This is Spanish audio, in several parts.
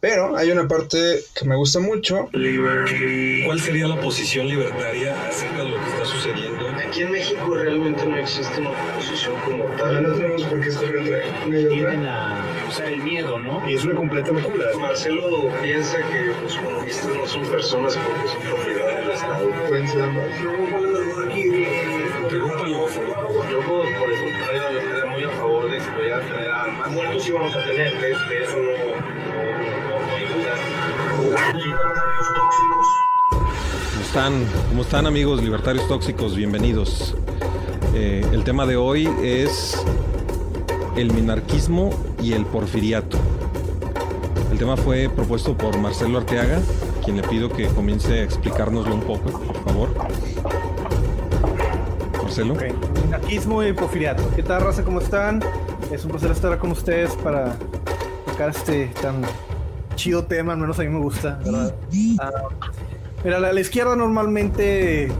Pero hay una parte que me gusta mucho. ¿Cuál sería la posición libertaria acerca de lo que está sucediendo? Aquí en México realmente no existe una posición como tal. No tenemos por qué escoger entre la, o sea, el miedo, ¿no? Y es una completa locura. Marcelo piensa que los comunistas no son personas porque son propiedad del Estado. Pueden ser ambas. Yo por, por el contrario yo estaría muy a favor de que vaya a tener armas. Muertos sí vamos a tener, de, de eso no, ¿Cómo están? ¿Cómo están amigos libertarios tóxicos? Bienvenidos. Eh, el tema de hoy es el minarquismo y el porfiriato. El tema fue propuesto por Marcelo Arteaga, quien le pido que comience a explicárnoslo un poco, por favor. Marcelo. Ok, Minarquismo y porfiriato. ¿Qué tal, raza? ¿Cómo están? Es un placer estar con ustedes para tocar este tan chido tema, al menos a mí me gusta, ¿verdad? Ah, mira, la, la izquierda normalmente,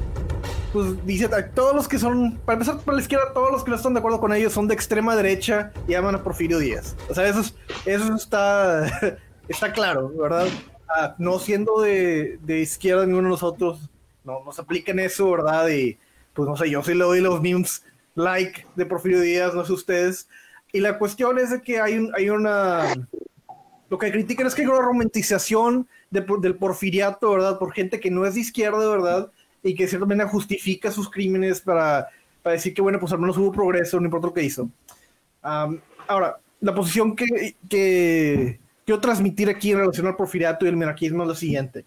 pues dice, todos los que son, para empezar por la izquierda, todos los que no están de acuerdo con ellos son de extrema derecha y aman a Porfirio Díaz. O sea, eso, es- eso está, está claro, ¿verdad? Ah, no siendo de, de izquierda ninguno de nosotros, no nos apliquen eso, ¿verdad? Y pues no sé, yo sí le doy los memes like de Porfirio Díaz, no sé ustedes. Y la cuestión es de que hay, un, hay una... Lo que critican es que hay una romantización de del porfiriato, ¿verdad? Por gente que no es de izquierda, ¿verdad? Y que de cierta manera justifica sus crímenes para, para decir que, bueno, pues al menos hubo progreso, no importa lo que hizo. Am, ahora, la posición que, que quiero transmitir aquí en relación al porfiriato y el minarquismo es la siguiente.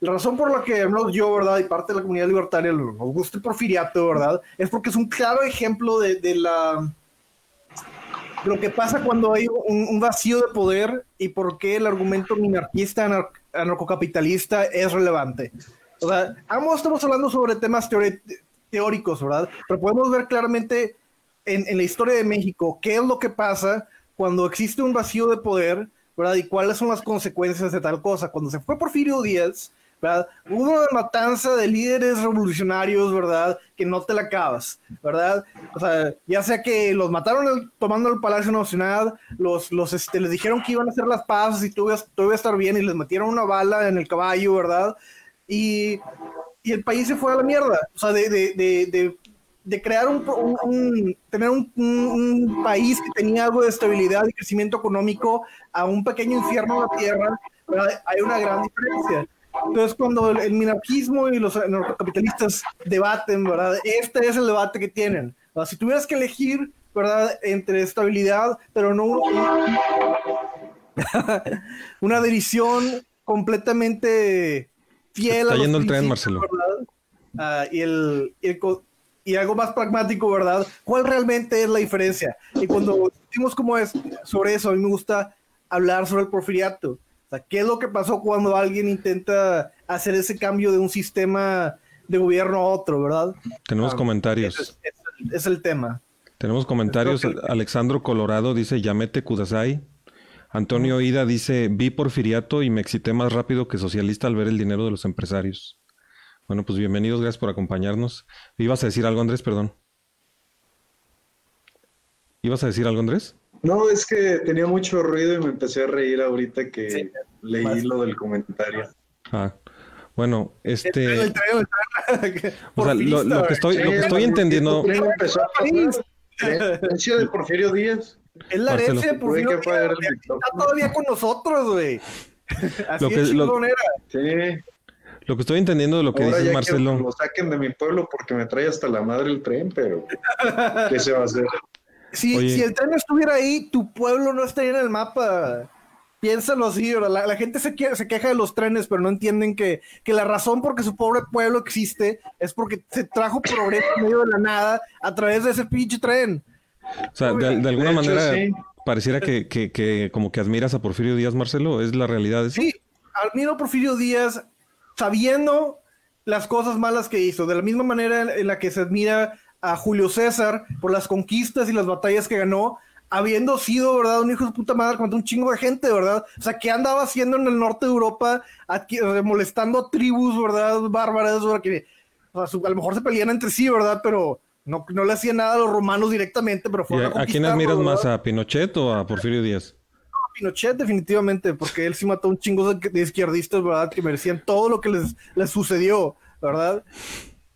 La razón por la que menos yo, ¿verdad? Y parte de la comunidad libertaria nos gusta el porfiriato, ¿verdad? Es porque es un claro ejemplo de, de la lo que pasa cuando hay un, un vacío de poder y por qué el argumento minarquista anar- anarcocapitalista es relevante. O sea, ambos estamos hablando sobre temas teóricos, ¿verdad? Pero podemos ver claramente en, en la historia de México qué es lo que pasa cuando existe un vacío de poder, ¿verdad? Y cuáles son las consecuencias de tal cosa. Cuando se fue Porfirio Díaz, Hubo una matanza de líderes revolucionarios, ¿verdad? Que no te la acabas, ¿verdad? O sea, ya sea que los mataron tomando el Palacio Nacional, los, los este, les dijeron que iban a hacer las paces y todo iba, a estar bien y les metieron una bala en el caballo, ¿verdad? Y, y el país se fue a la mierda. O sea, de, de, de, de, crear un, tener un, país que tenía algo de estabilidad y crecimiento económico a un pequeño infierno en la tierra, hay una gran diferencia. Entonces, cuando el, el minarquismo y los anarcocapitalistas debaten, ¿verdad? Este es el debate que tienen. Sea, si tuvieras que elegir, ¿verdad? Entre estabilidad, pero no un- una adhesión completamente fiel Está a los yendo el tren, Marcelo. ¿verdad? Ah, y, el, y el y algo más pragmático, ¿verdad? ¿Cuál realmente es la diferencia? Y cuando discutimos como es sobre eso, a mí me gusta hablar sobre el porfiriato. O sea, ¿qué es lo que pasó cuando alguien intenta hacer ese cambio de un sistema de gobierno a otro, verdad? Tenemos Ah, comentarios. Es, es- es el tema. Tenemos comentarios. Que- Alexandro Colorado dice Yamete Kudasai. Antonio Ida dice vi porfiriato y me excité más rápido que socialista al ver el dinero de los empresarios. Bueno, pues bienvenidos, gracias por acompañarnos. ¿Ibas a decir algo, Andrés? Perdón. ¿Ibas a decir algo, Andrés? No, es que tenía mucho ruido y me empecé a reír ahorita que Sí. leí Más. lo del comentario. Ah, bueno, El este, tren, el tren, el tren. o sea, lo, lo que estoy, lo que estoy el entendiendo, tren empezó a pasar. Herencia de Porfirio Díaz. Es la herencia de Porfirio el Díaz. Está todavía con nosotros, güey. Así Lo de que- lo- chingón era. Sí. lo que estoy entendiendo de lo que Ahora ya Marcelo. que lo saquen de mi pueblo porque me trae hasta la madre el tren, pero ¿qué se va a hacer? Si, Oye. si el tren estuviera ahí, tu pueblo no estaría en el mapa. Piénsalo así. La, la gente se, que- se queja de los trenes, pero no entienden que, que la razón por que su pobre pueblo existe es porque se trajo progreso en medio de la nada a través de ese pinche tren. O sea, de, de alguna De hecho, manera sí. pareciera que, que, que como que admiras a Porfirio Díaz, Marcelo. ¿Es la realidad eso? Sí, admiro a Porfirio Díaz sabiendo las cosas malas que hizo, de la misma manera en la que se admira a Julio César por las conquistas y las batallas que ganó, habiendo sido, ¿verdad? Un hijo de puta madre contra un chingo de gente, ¿verdad? O sea, ¿qué andaba haciendo en el norte de Europa aquí, molestando a tribus, ¿verdad? Bárbaras, ¿verdad? Que, o sea, su- a lo mejor se pelean entre sí, ¿verdad? Pero no, no le hacían nada a los romanos directamente, pero ¿Y fueron a, a, a quién más? ¿A Pinochet o a Porfirio Díaz? Pinochet, definitivamente, porque él sí mató un chingo de, de izquierdistas, ¿verdad? Que merecían todo lo que les, les sucedió, ¿verdad?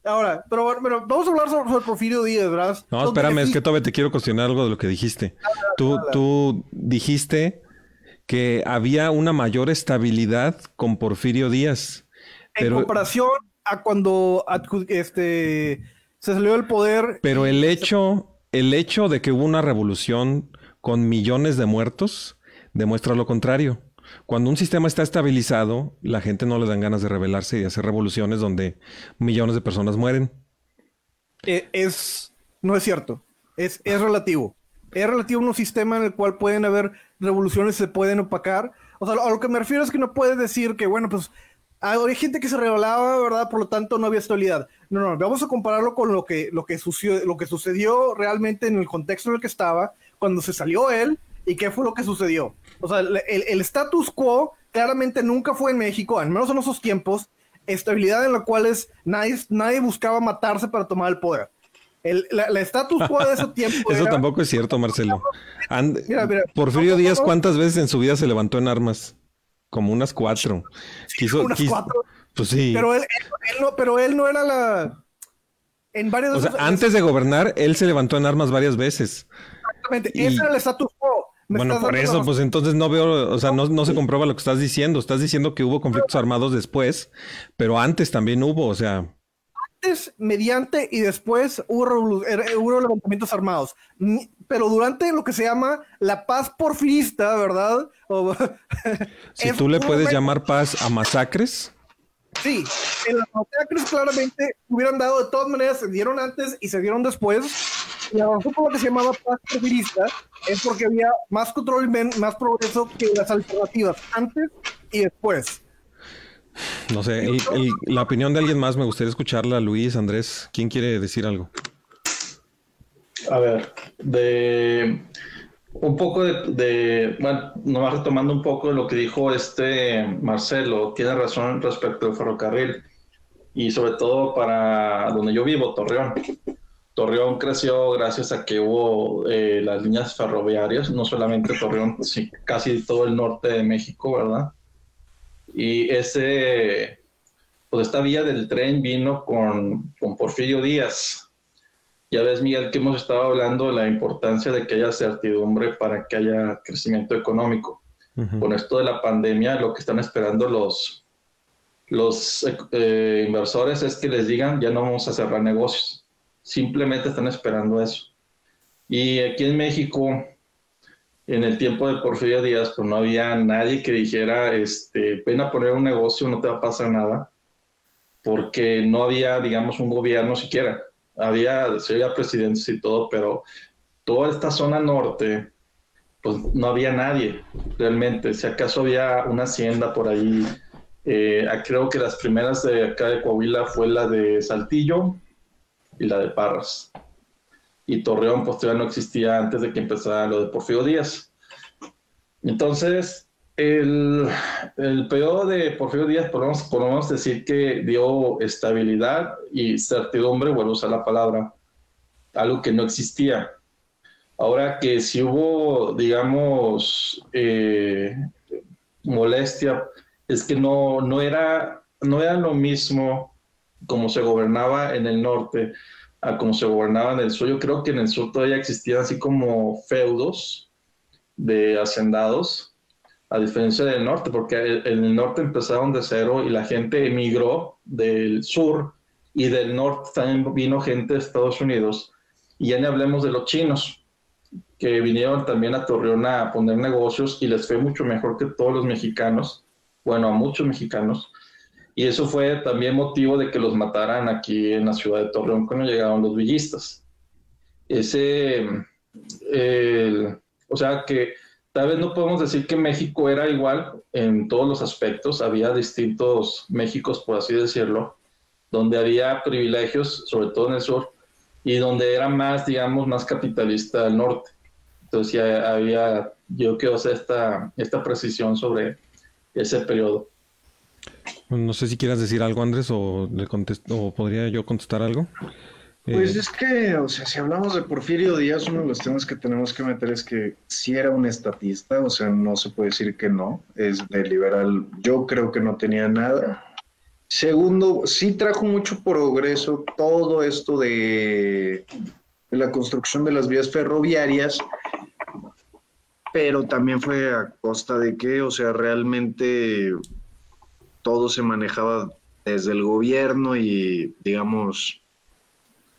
Ahora, pero bueno, vamos a hablar sobre, sobre Porfirio Díaz, ¿verdad? No, espérame, es que todavía te quiero cuestionar algo de lo que dijiste. Tú, tú dijiste que había una mayor estabilidad con Porfirio Díaz. En Pero, comparación a cuando este, se salió del poder. pero el hecho, el hecho de que hubo una revolución con millones de muertos demuestra lo contrario. Cuando un sistema está estabilizado, la gente no le dan ganas de rebelarse y de hacer revoluciones donde millones de personas mueren. eh, es, no es cierto, es, es relativo. Es relativo un sistema en el cual pueden haber revoluciones, se pueden opacar. O sea, a lo que me refiero es que no puedes decir que, bueno, pues ah, hay gente que se rebelaba, ¿verdad? Por lo tanto, no había estabilidad. No, no, vamos a compararlo con lo que, lo que, sucedió, lo que sucedió realmente en el contexto en el que estaba, cuando se salió él y qué fue lo que sucedió. O sea, el, el- status quo claramente nunca fue en México, al menos en esos tiempos, estabilidad en la cual es, nadie, nadie buscaba matarse para tomar el poder. El, la, la status quo de ese tiempo Eso era- tampoco es cierto, Marcelo. And- Mira, mira. Porfirio No, no, Díaz. ¿cuántas veces en su vida se levantó en armas? Como unas cuatro. Quiso- unas cuatro. Pues sí. Pero él, él- él no, pero él no era la. En varios o sea, esos- antes de gobernar, él se levantó en armas varias veces. Exactamente, y- ese era el status quo. Bueno, por eso, pues entonces no veo, o sea, no, no se comprueba lo que estás diciendo. Estás diciendo que hubo conflictos armados después, pero antes también hubo, o sea, Antes, mediante y después hubo, era- hubo levantamientos armados. Pero durante lo que se llama la paz porfirista, ¿verdad? O- si tú le puedes llamar paz a masacres, Sí, en las masacres claramente hubieran dado de todas maneras, se dieron antes y se dieron después. Y razón por la que se llamaba paz porfirista es porque había más control y men- más progreso que las alternativas antes y después. no sé, el- el- la opinión de alguien más me gustaría escucharla, Luis, Andrés, ¿quién quiere decir algo? A ver, de un poco de, de, bueno, nomás retomando un poco de lo que dijo este Marcelo, tiene razón respecto al ferrocarril y sobre todo para donde yo vivo, Torreón. Torreón creció gracias a que hubo eh, las líneas ferroviarias, no solamente Torreón, sí, casi todo el norte de México, ¿verdad? Y ese, pues esta vía del tren vino con, con Porfirio Díaz, ya ves, Miguel, que hemos estado hablando de la importancia de que haya certidumbre para que haya crecimiento económico. Con esto de la pandemia, lo que están esperando los, los eh, inversores es que les digan, ya no vamos a cerrar negocios. Simplemente están esperando eso. Y aquí en México, en el tiempo de Porfirio Díaz, pues no había nadie que dijera, este, ven a poner un negocio, no te va a pasar nada, porque no había, digamos, un gobierno siquiera había, sí había presidentes y todo, pero toda esta zona norte, pues no había nadie realmente. Si acaso había una hacienda por ahí, eh, creo que las primeras de acá de Coahuila fue la de Saltillo y la de Parras. Y Torreón, pues todavía no existía antes de que empezara lo de Porfirio Díaz. Entonces, el, periodo de Porfirio Díaz podemos, podemos decir que dio estabilidad y certidumbre, vuelvo a usar la palabra, algo que no existía. Ahora que si hubo, digamos, eh, molestia, es que no, no, era, no era lo mismo como se gobernaba en el norte a como se gobernaba en el sur. Yo creo que en el sur todavía existían así como feudos de hacendados, a diferencia del norte, porque en el norte empezaron de cero y la gente emigró del sur y del norte también vino gente de Estados Unidos. Y ya ni hablemos de los chinos, que vinieron también a Torreón a poner negocios y les fue mucho mejor que todos los mexicanos, bueno, a muchos mexicanos. Y eso fue también motivo de que los mataran aquí en la ciudad de Torreón cuando llegaron los villistas. Ese, el, o sea que tal vez no podemos decir que México era igual en todos los aspectos, había distintos Méxicos, por así decirlo, donde había privilegios, sobre todo en el sur, y donde era más, digamos, más capitalista el norte. Entonces ya había, yo quiero hacer esta, esta precisión sobre ese periodo. No sé si quieras decir algo, Andrés, o, le contest- o podría yo contestar algo. Pues Eh, es que, o sea, si hablamos de Porfirio Díaz, uno de los temas que tenemos que meter es que sí era un estatista, o sea, no se puede decir que no, es de liberal, yo creo que no tenía nada. Segundo, sí trajo mucho progreso todo esto de, de la construcción de las vías ferroviarias, pero también fue a costa de que, o sea, realmente todo se manejaba desde el gobierno y, digamos,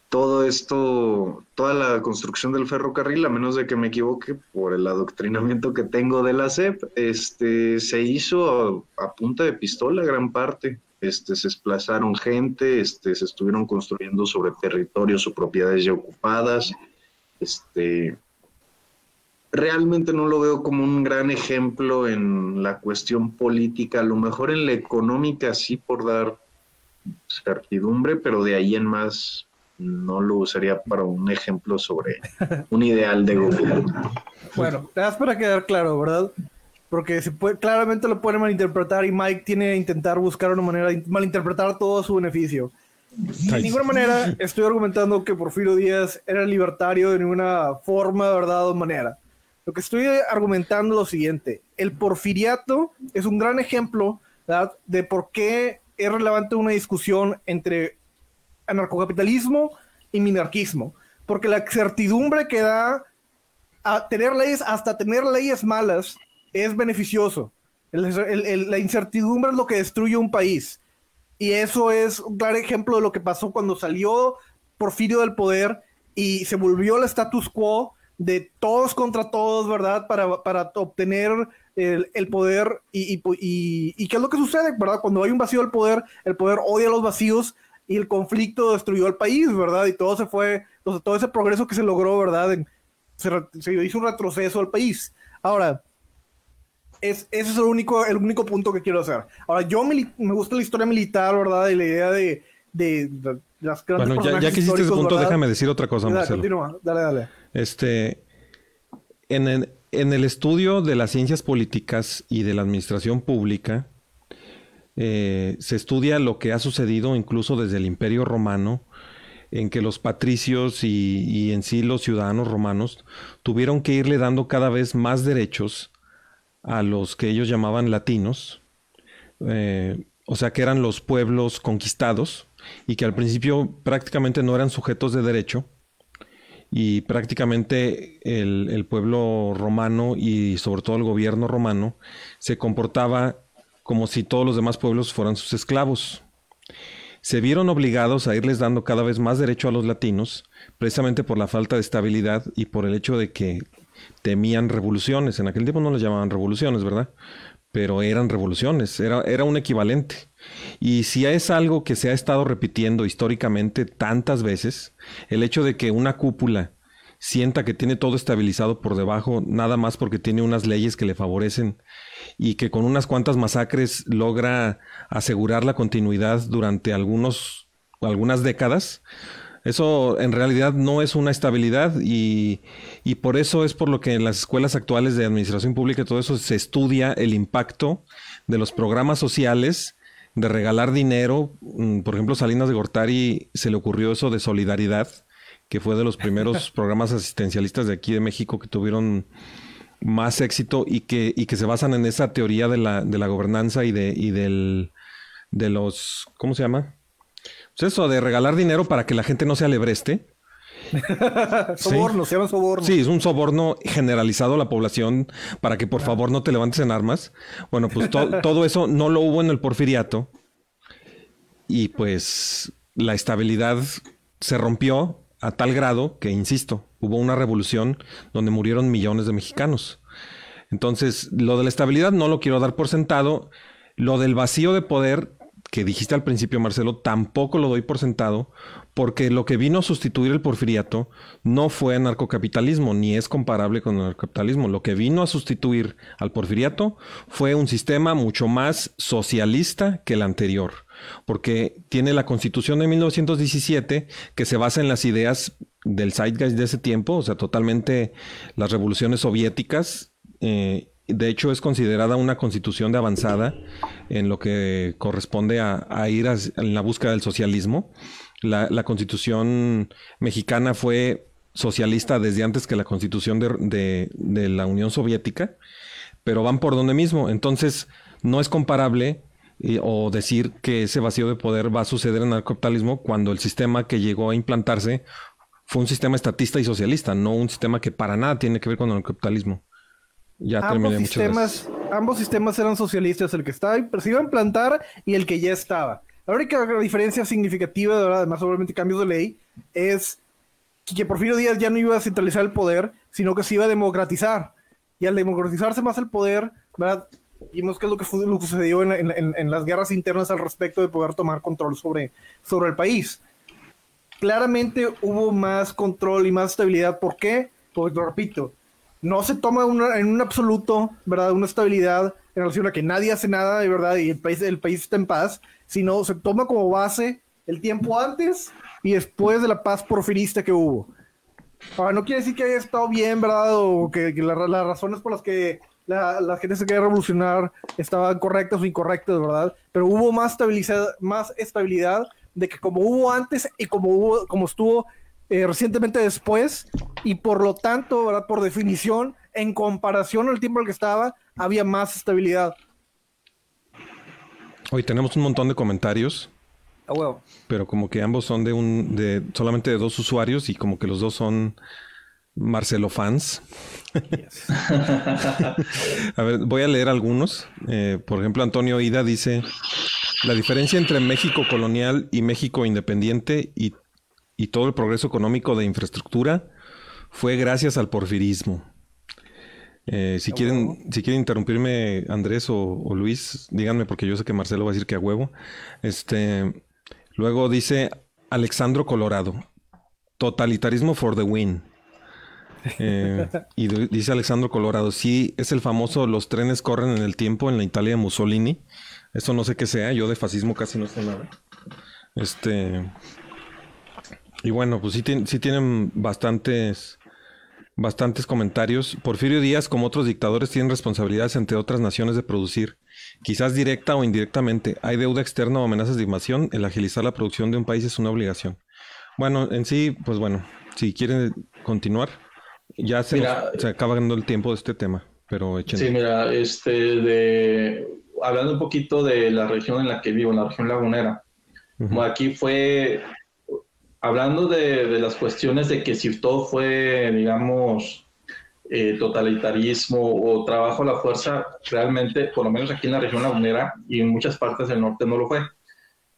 todo esto, toda la construcción del ferrocarril, a menos de que me equivoque por el adoctrinamiento que tengo de la SEP, este, se hizo a, a punta de pistola gran parte. Este, se desplazaron gente, este, se estuvieron construyendo sobre territorios o propiedades ya ocupadas. Este, realmente no lo veo como un gran ejemplo en la cuestión política, a lo mejor en la económica sí por dar certidumbre, pero de ahí en más no lo usaría para un ejemplo sobre un ideal de gobierno. Bueno, te das para quedar claro, ¿verdad? Porque se puede, claramente lo pueden malinterpretar y Mike tiene que intentar buscar una manera de malinterpretar todo a su beneficio. De ninguna manera estoy argumentando que Porfirio Díaz era libertario de ninguna forma, verdad o manera. Lo que estoy argumentando es lo siguiente. El porfiriato es un gran ejemplo de por qué es relevante una discusión entre anarcocapitalismo y minarquismo. Porque la certidumbre que da a tener leyes, hasta tener leyes malas, es beneficioso. La incertidumbre es lo que destruye un país. Y eso es un claro ejemplo de lo que pasó cuando salió Porfirio del poder y se volvió el status quo de todos contra todos, ¿verdad? Para, para obtener el, el poder y, y, y- y qué es lo que sucede, ¿verdad? Cuando hay un vacío del poder, el poder odia a los vacíos y el conflicto destruyó al país, ¿verdad? Y todo se fue, entonces, todo ese progreso que se logró, ¿verdad? En- se, se hizo un retroceso al país. Ahora, es, ese es el único, el único punto que quiero hacer. Ahora, yo mili- me gusta la historia militar, ¿verdad? Y la idea de, de, de las grandes bueno, ya, ya que hiciste ese punto, ¿verdad? déjame decir otra cosa, Marcelo. continúa, dale, dale. Este, en el, estudio de las ciencias políticas y de la administración pública, eh, se estudia lo que ha sucedido incluso desde el Imperio Romano, en que los patricios y, y en sí los ciudadanos romanos tuvieron que irle dando cada vez más derechos a los que ellos llamaban latinos, eh, o sea que eran los pueblos conquistados y que al principio prácticamente no eran sujetos de derecho y prácticamente el, pueblo romano y sobre todo el gobierno romano se comportaba como si todos los demás pueblos fueran sus esclavos. Se vieron obligados a irles dando cada vez más derecho a los latinos, precisamente por la falta de estabilidad y por el hecho de que temían revoluciones. En aquel tiempo no les llamaban revoluciones, ¿verdad? Pero eran revoluciones, era, era un equivalente. Y si es algo que se ha estado repitiendo históricamente tantas veces, el hecho de que una cúpula sienta que tiene todo estabilizado por debajo, nada más porque tiene unas leyes que le favorecen y que con unas cuantas masacres logra asegurar la continuidad durante algunos, algunas décadas, eso en realidad no es una estabilidad y, y por eso es por lo que en las escuelas actuales de administración pública y todo eso se estudia el impacto de los programas sociales de regalar dinero. Mm, Por ejemplo, Salinas de Gortari se le ocurrió eso de solidaridad, que fue de los primeros programas asistencialistas de aquí de México que tuvieron más éxito y que, y que se basan en esa teoría de la, de la gobernanza y de, y del, de los, ¿cómo se llama? Pues eso, de regalar dinero para que la gente no se alebreste. Soborno, se llama soborno. Sí, es un soborno generalizado a la población para que por favor no te levantes en armas. Bueno, pues to- todo eso no lo hubo en el porfiriato. Y pues la estabilidad se rompió a tal grado que, insisto, hubo una revolución donde murieron millones de mexicanos. Entonces, lo de la estabilidad no lo quiero dar por sentado. Lo del vacío de poder que dijiste al principio, Marcelo, tampoco lo doy por sentado, porque lo que vino a sustituir el porfiriato no fue narcocapitalismo, ni es comparable con el narcocapitalismo. Lo que vino a sustituir al porfiriato fue un sistema mucho más socialista que el anterior, porque tiene la constitución de 1917 que se basa en las ideas del zeitgeist de ese tiempo, o sea, totalmente las revoluciones soviéticas eh, de hecho es considerada una constitución de avanzada en lo que corresponde a, ir en la búsqueda del socialismo. La, constitución mexicana fue socialista desde antes que la constitución de, la Unión Soviética, pero van por donde mismo. Entonces, no es comparable o decir que ese vacío de poder va a suceder en el capitalismo cuando el sistema que llegó a implantarse fue un sistema estatista y socialista, no un sistema que para nada tiene que ver con el capitalismo. Ya ambos sistemas, ambos sistemas eran socialistas, el que estaba, se iba a implantar y el que ya estaba. La única diferencia significativa, además probablemente cambios de ley, es que Porfirio Díaz ya no iba a centralizar el poder, sino que se iba a democratizar. Y al democratizarse más el poder, ¿verdad? vimos qué es lo que, fue, lo que sucedió en, en, las guerras internas al respecto de poder tomar control sobre, sobre el país. Claramente hubo más control y más estabilidad. ¿Por qué? Porque, lo repito, no se toma en un absoluto, ¿verdad? Una estabilidad en relación a que nadie hace nada, de verdad, y el país, el país está en paz, sino se toma como base el tiempo antes y después de la paz porfirista que hubo. Ahora, no quiere decir que haya estado bien, ¿verdad? O que, las razones por las que la, la gente se quería revolucionar estaban correctas o incorrectas, ¿verdad? Pero hubo más estabilidad, más estabilidad de que como hubo antes y como como estuvo eh, recientemente después, y por lo tanto, ¿verdad? Por definición, en comparación al tiempo en el que estaba, había más estabilidad. Hoy tenemos un montón de comentarios. Ah, huevo. Pero como que ambos son de un, de solamente de dos usuarios y como que los dos son Marcelo fans. a ver, voy a leer algunos. Eh, por ejemplo, Antonio Ida dice, la diferencia entre México colonial y México independiente y, todo el progreso económico de infraestructura fue gracias al porfirismo. Eh, si, quieren, si quieren interrumpirme, Andrés o, o, Luis, díganme porque yo sé que Marcelo va a decir que a huevo. Este, luego dice Alexandro Colorado, totalitarismo for the win. Eh, y dice Alexandro Colorado, sí, es el famoso los trenes corren en el tiempo en la Italia de Mussolini. Eso no sé qué sea, yo de fascismo casi no sé nada. Este. Y bueno, pues sí, sí tienen bastantes, bastantes comentarios. Porfirio Díaz, como otros dictadores, tienen responsabilidades entre otras naciones de producir, quizás directa o indirectamente. Hay deuda externa o amenazas de invasión. El agilizar la producción de un país es una obligación. Bueno, en sí, pues bueno, si quieren continuar. Ya se, se acaba ganando el tiempo de este tema, pero Sí, mira, este, de, hablando un poquito de la región en la que vivo, en la región lagunera. Aquí fue, hablando de, las cuestiones de que si todo fue, digamos, eh, totalitarismo o trabajo a la fuerza, realmente, por lo menos aquí en la región lagunera y en muchas partes del norte no lo fue.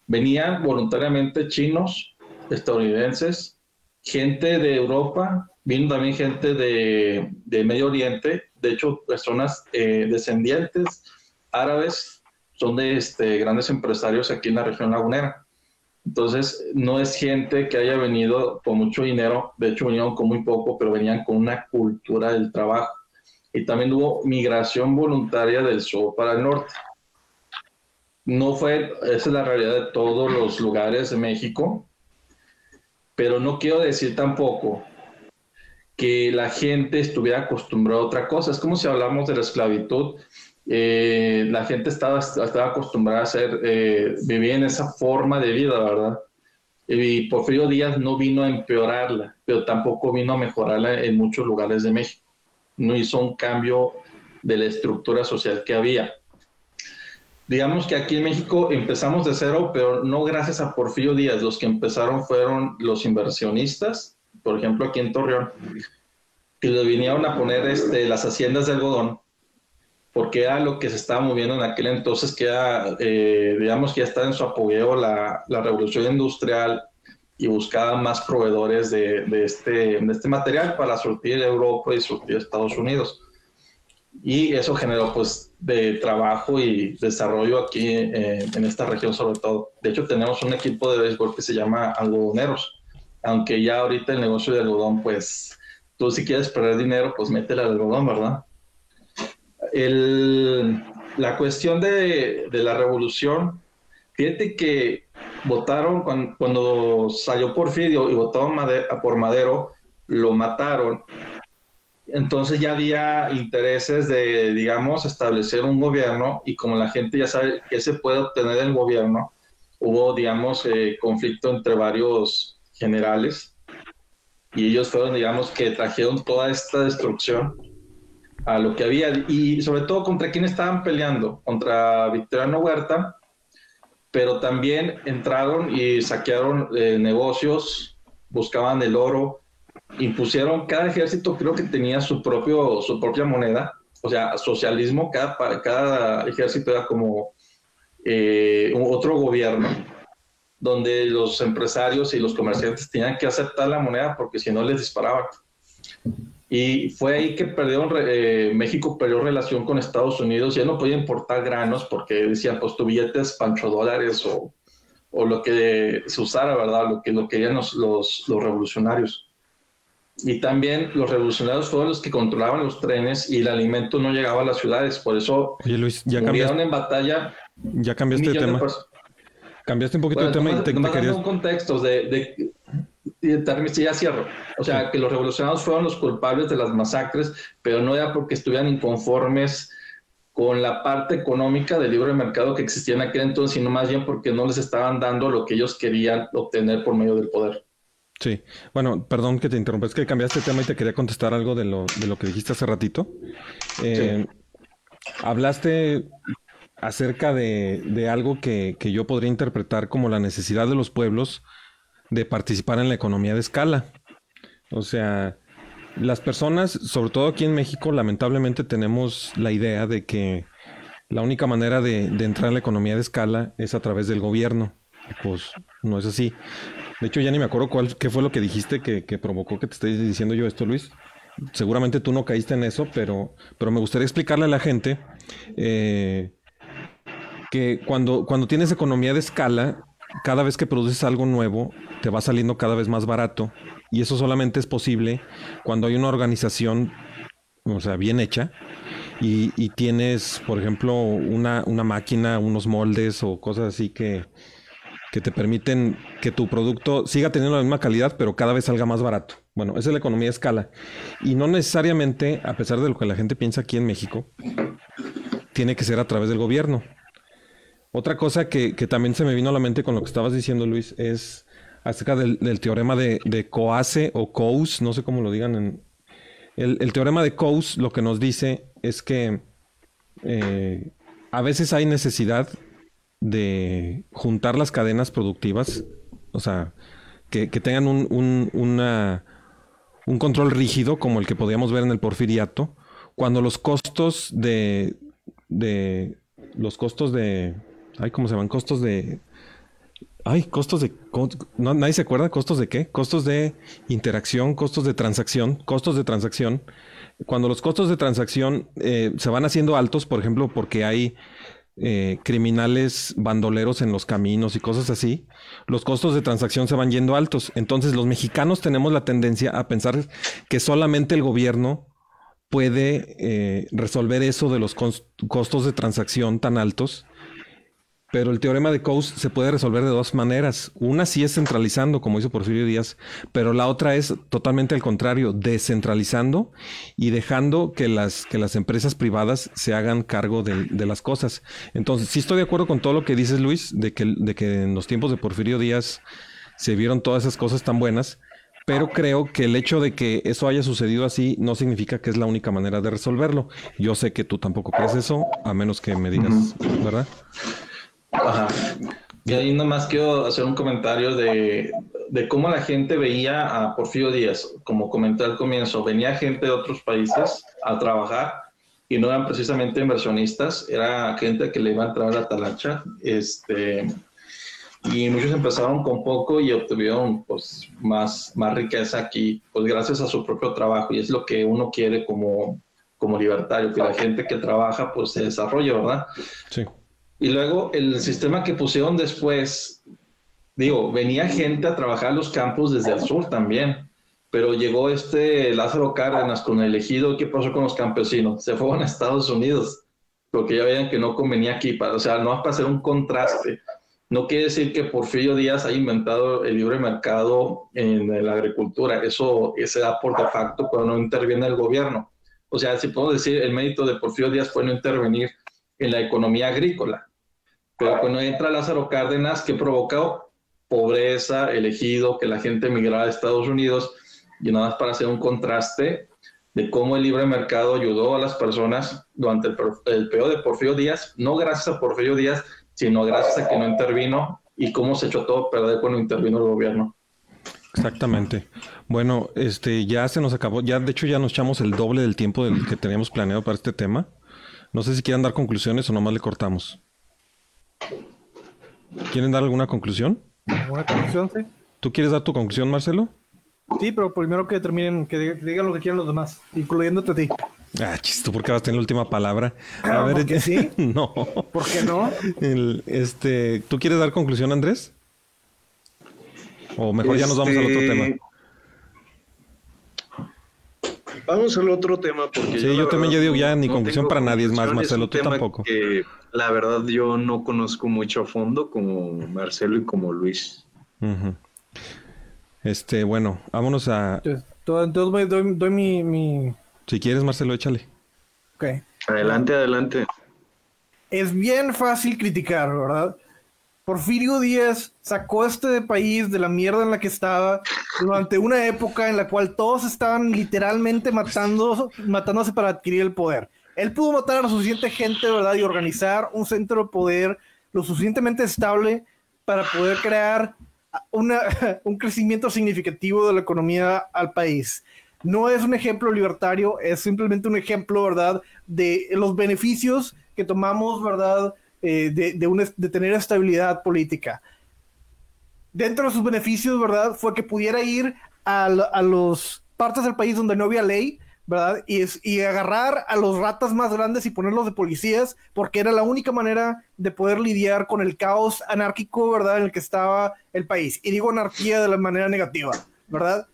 Venían voluntariamente chinos, estadounidenses, gente de Europa, vino también gente de, de Medio Oriente, de hecho, personas eh, descendientes árabes son de este, grandes empresarios aquí en la región lagunera. Entonces, no es gente que haya venido con mucho dinero, de hecho vinieron con muy poco, pero venían con una cultura del trabajo. Y también hubo migración voluntaria del sur para el norte. No fue, esa es la realidad de todos los lugares de México, pero no quiero decir tampoco que la gente estuviera acostumbrada a otra cosa. Es como si hablamos de la esclavitud. Eh, la gente estaba, estaba acostumbrada a ser, eh, vivir en esa forma de vida, ¿verdad? Y Porfirio Díaz no vino a empeorarla, pero tampoco vino a mejorarla en muchos lugares de México. No hizo un cambio de la estructura social que había. Digamos que aquí en México empezamos de cero, pero no gracias a Porfirio Díaz. Los que empezaron fueron los inversionistas, por ejemplo, aquí en Torreón, que le vinieron a poner este, las haciendas de algodón, porque era lo que se estaba moviendo en aquel entonces, que era, eh, digamos que ya estaba en su apogeo la, la, revolución industrial y buscaba más proveedores de, de, este, de este material para surtir Europa y surtir Estados Unidos. Y eso generó pues de trabajo y desarrollo aquí eh, en esta región sobre todo. De hecho tenemos un equipo de béisbol que se llama Algodoneros aunque ya ahorita el negocio de algodón, pues tú si quieres perder dinero, pues métele al algodón, ¿verdad? La cuestión de, la revolución, fíjate que votaron cuando, salió Porfirio y votaron por Madero, lo mataron. entonces ya había intereses de, digamos, establecer un gobierno y como la gente ya sabe que se puede obtener el gobierno, hubo, digamos, eh, conflicto entre varios generales y ellos fueron, digamos, que trajeron toda esta destrucción a lo que había y sobre todo contra quién estaban peleando, contra Victoriano Huerta, pero también entraron y saquearon eh, negocios, buscaban el oro, impusieron, cada ejército creo que tenía su, propio, su propia moneda, o sea, socialismo, cada, cada ejército era como eh, otro gobierno, donde los empresarios y los comerciantes tenían que aceptar la moneda porque si no les disparaban. Y fue ahí que perdió, eh, México perdió relación con Estados Unidos, ya no podía importar granos porque decían, pues tu billete es pancho dólares o, o lo que se usara, ¿verdad? Lo que lo querían los, los, los revolucionarios y también los revolucionarios fueron los que controlaban los trenes y el alimento no llegaba a las ciudades. Por eso Oye, Luis, ya cambiaste, en batalla. Ya cambiaste de tema. cambiaste un poquito de tema y te, te querías... un contexto de, de, ya cierro. O sea, que los revolucionarios fueron los culpables de las masacres, pero no era porque estuvieran inconformes con la parte económica del libre mercado que existía en aquel entonces, sino más bien porque no les estaban dando lo que ellos querían obtener por medio del poder. Sí, bueno, perdón que te interrumpa, es que cambiaste de tema y te quería contestar algo de lo, de lo que dijiste hace ratito. Eh, hablaste acerca de, de algo que, que, yo podría interpretar como la necesidad de los pueblos de participar en la economía de escala. O sea, las personas, sobre todo aquí en México, lamentablemente tenemos la idea de que la única manera de, de entrar en la economía de escala es a través del gobierno. Pues no es así. De hecho, ya ni me acuerdo cuál, qué fue lo que dijiste que, provocó que te esté diciendo yo esto, Luis. Seguramente tú no caíste en eso, pero, pero me gustaría explicarle a la gente eh, que cuando, cuando tienes economía de escala, cada vez que produces algo nuevo, te va saliendo cada vez más barato. Y eso solamente es posible cuando hay una organización, o sea, bien hecha, y, tienes, por ejemplo, una, una máquina, unos moldes o cosas así que, que te permiten que tu producto siga teniendo la misma calidad, pero cada vez salga más barato. Bueno, esa es la economía de escala. Y no necesariamente, a pesar de lo que la gente piensa aquí en México, tiene que ser a través del gobierno. Otra cosa que, también se me vino a la mente con lo que estabas diciendo, Luis, es acerca del, teorema de, Coase o Coase, no sé cómo lo digan. En, el, teorema de Coase lo que nos dice es que eh, a veces hay necesidad de juntar las cadenas productivas, o sea, que, tengan un, un, un control rígido como el que podíamos ver en el porfiriato, cuando los costos de, de los costos de, ay, ¿cómo se llaman? Costos de, ay, costos de, no, nadie se acuerda, costos de qué? Costos de interacción, costos de transacción, costos de transacción. Cuando los costos de transacción eh, se van haciendo altos, por ejemplo, porque hay eh, criminales bandoleros en los caminos y cosas así, los costos de transacción se van yendo altos. Entonces los mexicanos tenemos la tendencia a pensar que solamente el gobierno puede eh, resolver eso de los costos de transacción tan altos pero el teorema de Coase se puede resolver de dos maneras. Una sí es centralizando, como hizo Porfirio Díaz, pero la otra es totalmente al contrario, descentralizando y dejando que las, que las empresas privadas se hagan cargo de, de las cosas. Entonces, sí estoy de acuerdo con todo lo que dices, Luis, de que, de que en los tiempos de Porfirio Díaz se vieron todas esas cosas tan buenas, pero creo que el hecho de que eso haya sucedido así no significa que es la única manera de resolverlo. Yo sé que tú tampoco crees eso, a menos que me digas, ¿verdad? Ajá. Y ahí nomás quiero hacer un comentario de, de, cómo la gente veía a Porfirio Díaz. Como comenté al comienzo, venía gente de otros países a trabajar y no eran precisamente inversionistas, era gente que le iba a entrar a la talacha. Este, y muchos empezaron con poco y obtuvieron pues, más, más riqueza aquí, pues gracias a su propio trabajo. Y es lo que uno quiere como, como libertario, que la gente que trabaja pues se desarrolle, ¿verdad? Sí. Y luego el sistema que pusieron después, digo, venía gente a trabajar los campos desde el sur también, pero llegó este Lázaro Cárdenas con el elegido, ¿qué pasó con los campesinos? Se fueron a Estados Unidos, porque ya veían que no convenía aquí, para, o sea, no para hacer un contraste No quiere decir que Porfirio Díaz haya inventado el libre mercado en la agricultura. Eso se da por de facto cuando no interviene el gobierno. O sea, si puedo decir, el mérito de Porfirio Díaz fue no intervenir en la economía agrícola. Pero cuando entra Lázaro Cárdenas, que provocó pobreza, elegido, que la gente emigrara a Estados Unidos, y nada más para hacer un contraste de cómo el libre mercado ayudó a las personas durante el, el de Porfirio Díaz, no gracias a Porfirio Díaz, sino gracias a que no intervino y cómo se echó todo a perder cuando intervino el gobierno. Exactamente. Bueno, este ya se nos acabó, ya de hecho ya nos echamos el doble del tiempo del que teníamos planeado para este tema. No sé si quieren dar conclusiones o nomás le cortamos. ¿Quieren dar alguna conclusión? ¿Alguna conclusión, sí? ¿Tú quieres dar tu conclusión, Marcelo? Sí, pero primero que terminen, que digan lo que quieran los demás, incluyéndote a ti. Ah, chisto, ¿por qué vas a tener la última palabra? A ver, ¿por sí? no. ¿Por qué no? este, ¿Tú quieres dar conclusión, Andrés? O mejor ya nos vamos al otro tema. Este, vamos al otro tema porque sí, yo, también ya digo ya ni conclusión para nadie es más, Marcelo, tú tampoco. la verdad yo no conozco mucho a fondo como Marcelo y como Luis. Este, bueno, vámonos a. Entonces, doy, mi, Si quieres, Marcelo, échale. Ok. Adelante, adelante. Es bien fácil criticar, ¿verdad? Porfirio Díaz sacó este país de la mierda en la que estaba durante una época en la cual todos estaban literalmente matando, matándose para adquirir el poder. Él pudo matar a la suficiente gente, ¿verdad? Y organizar un centro de poder lo suficientemente estable para poder crear una, un crecimiento significativo de la economía al país. No es un ejemplo libertario, es simplemente un ejemplo, ¿verdad?, de los beneficios que tomamos, ¿verdad?, eh, de, de, tener estabilidad política. Dentro de sus beneficios, ¿verdad?, fue que pudiera ir a, a los partes del país donde no había ley, ¿verdad? Y, es, y agarrar a los ratas más grandes y ponerlos de policías, porque era la única manera de poder lidiar con el caos anárquico, ¿verdad? En el que estaba el país. Y digo anarquía de la manera negativa, ¿verdad?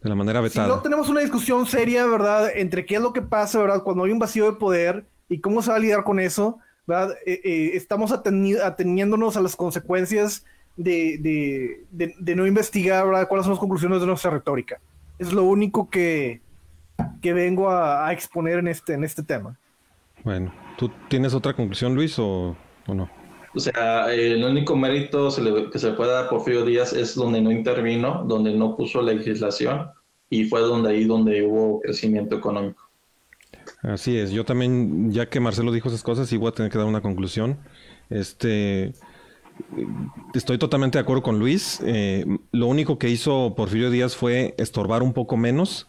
De la manera vetada. Si no tenemos una discusión seria, ¿verdad? Entre qué es lo que pasa, ¿verdad? Cuando hay un vacío de poder y cómo se va a lidiar con eso, ¿verdad? Eh, eh, estamos ateniéndonos a las consecuencias de, de, de, de no investigar, ¿verdad? ¿Cuáles son las conclusiones de nuestra retórica? es lo único que, que vengo a, exponer en este, en este tema. Bueno, ¿tú tienes otra conclusión, Luis, o, no? O sea, el único mérito que se puede dar a Porfirio Díaz es donde no intervino, donde no puso legislación y fue donde ahí donde hubo crecimiento económico. Así es, yo también, ya que Marcelo dijo esas cosas, sí voy a tener que dar una conclusión. Este, Estoy totalmente de acuerdo con Luis. Eh, lo único que hizo Porfirio Díaz fue estorbar un poco menos,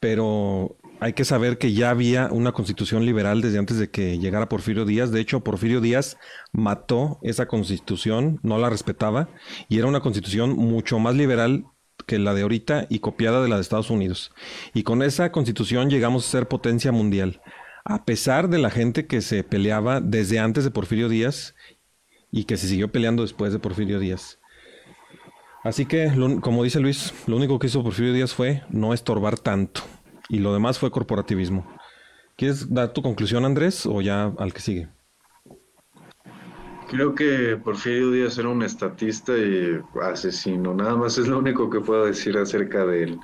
pero hay que saber que ya había una constitución liberal desde antes de que llegara Porfirio Díaz. De hecho, Porfirio Díaz mató esa constitución, no la respetaba, y era una constitución mucho más liberal que la de ahorita y copiada de la de Estados Unidos. Y con esa constitución llegamos a ser potencia mundial. A pesar de la gente que se peleaba desde antes de Porfirio Díaz y que se siguió peleando después de Porfirio Díaz. Así que, como dice Luis, lo único que hizo Porfirio Díaz fue no estorbar tanto y lo demás fue corporativismo. ¿Quieres dar tu conclusión, Andrés, o ya al que sigue? Creo que Porfirio Díaz era un estatista y asesino. Nada más es lo único que puedo decir acerca de él.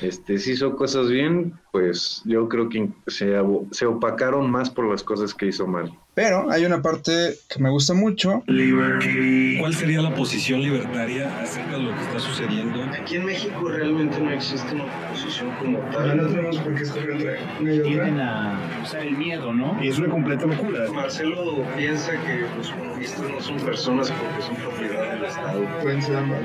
Este, si hizo cosas bien, pues yo creo que se, se opacaron más por las cosas que hizo mal. Pero hay una parte que me gusta mucho. ¿Cuál sería la posición libertaria acerca de lo que está sucediendo? Aquí en México realmente no existe una posición como tal. no tenemos por qué escoger entre Tienen a usar el miedo, ¿no? Y es una completa locura. Marcelo piensa que los comunistas no son personas porque son propiedad del Estado. Pueden ser ambas.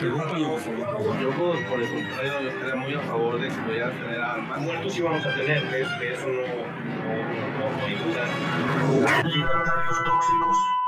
Yo, por el contrario, yo estaría muy a favor de que a tener armas. Muertos sí vamos a tener, que, eso no, no, no, no hay duda. Libertarios tóxicos.